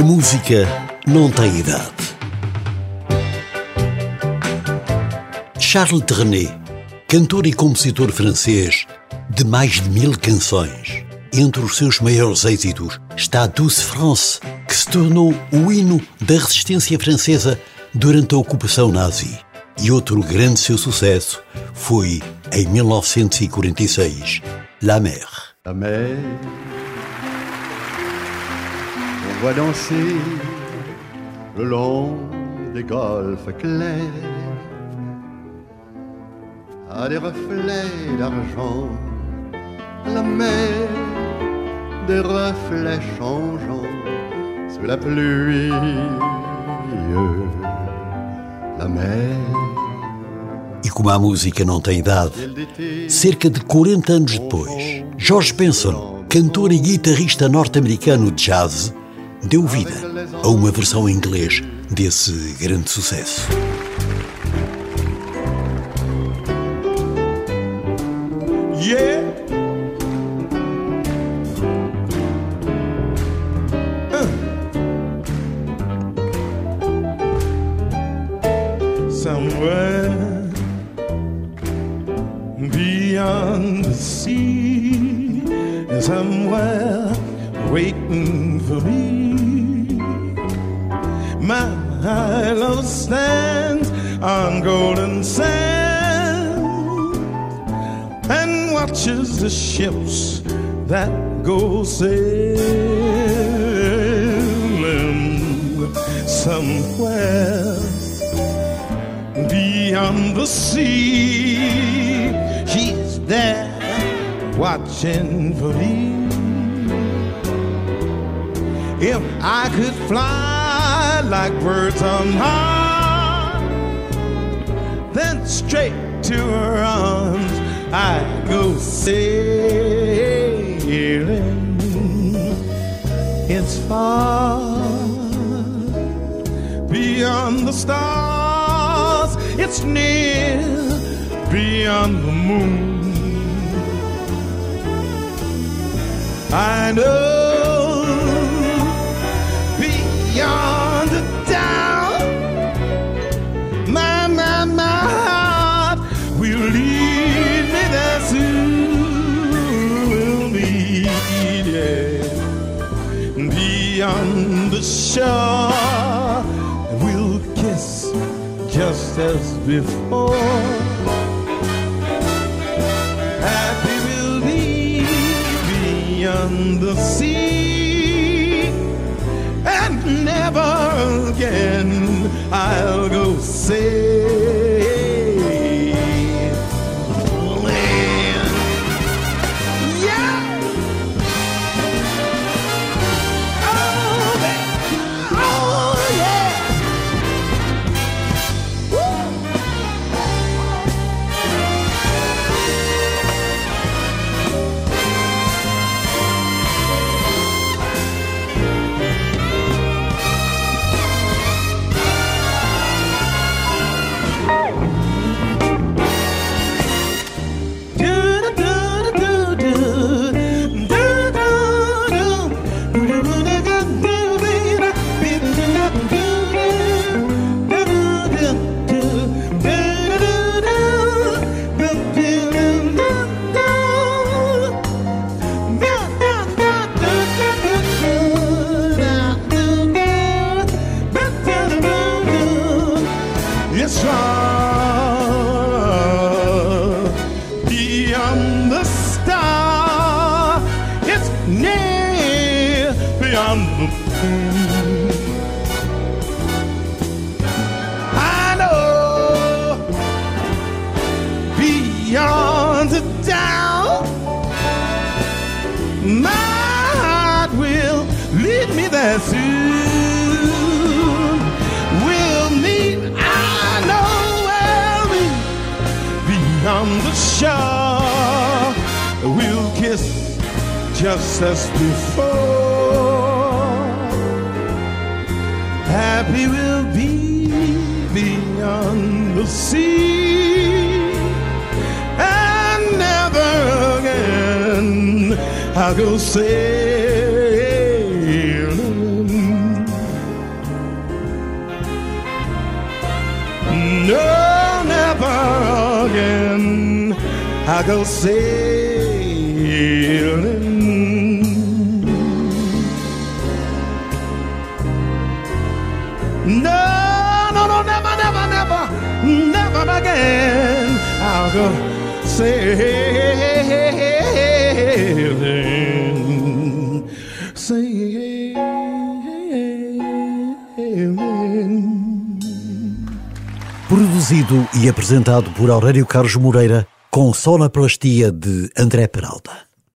A música não tem idade. Charles Trenet, cantor e compositor francês de mais de mil canções. Entre os seus maiores êxitos está Douce France, que se tornou o hino da resistência francesa durante a ocupação nazi. E outro grande seu sucesso foi em 1946, La Mer. La mer, on voit danser le long des golfes clairs à des reflets d'argent. La mer, des reflets changeants sous la pluie. La mer. E como a música não tem idade, cerca de 40 anos depois, George Benson, cantor e guitarrista norte-americano de jazz, deu vida a uma versão em inglês desse grande sucesso. Yeah. Somewhere beyond the sea, somewhere waiting for me. My love stands on golden sand and watches the ships that go sailing somewhere beyond the sea. He's there watching for me. If I could like birds on high, then straight to her arms I go sailing. It's far beyond the stars, it's near beyond the moon. I know as before. Happy we'll be beyond the sea, and never again I'll go sailing. Beyond the. I know beyond a doubt, my heart will lead me there soon. We'll meet, I know we'll meet beyond the shore. We'll kiss just as before. Happy we'll be beyond the sea. And never again I'll go sailing. No, never again I'll go sailing. Go sailing, sailing. Produzido e apresentado por Aurélio Carlos Moreira, com sonoplastia de André Peralta.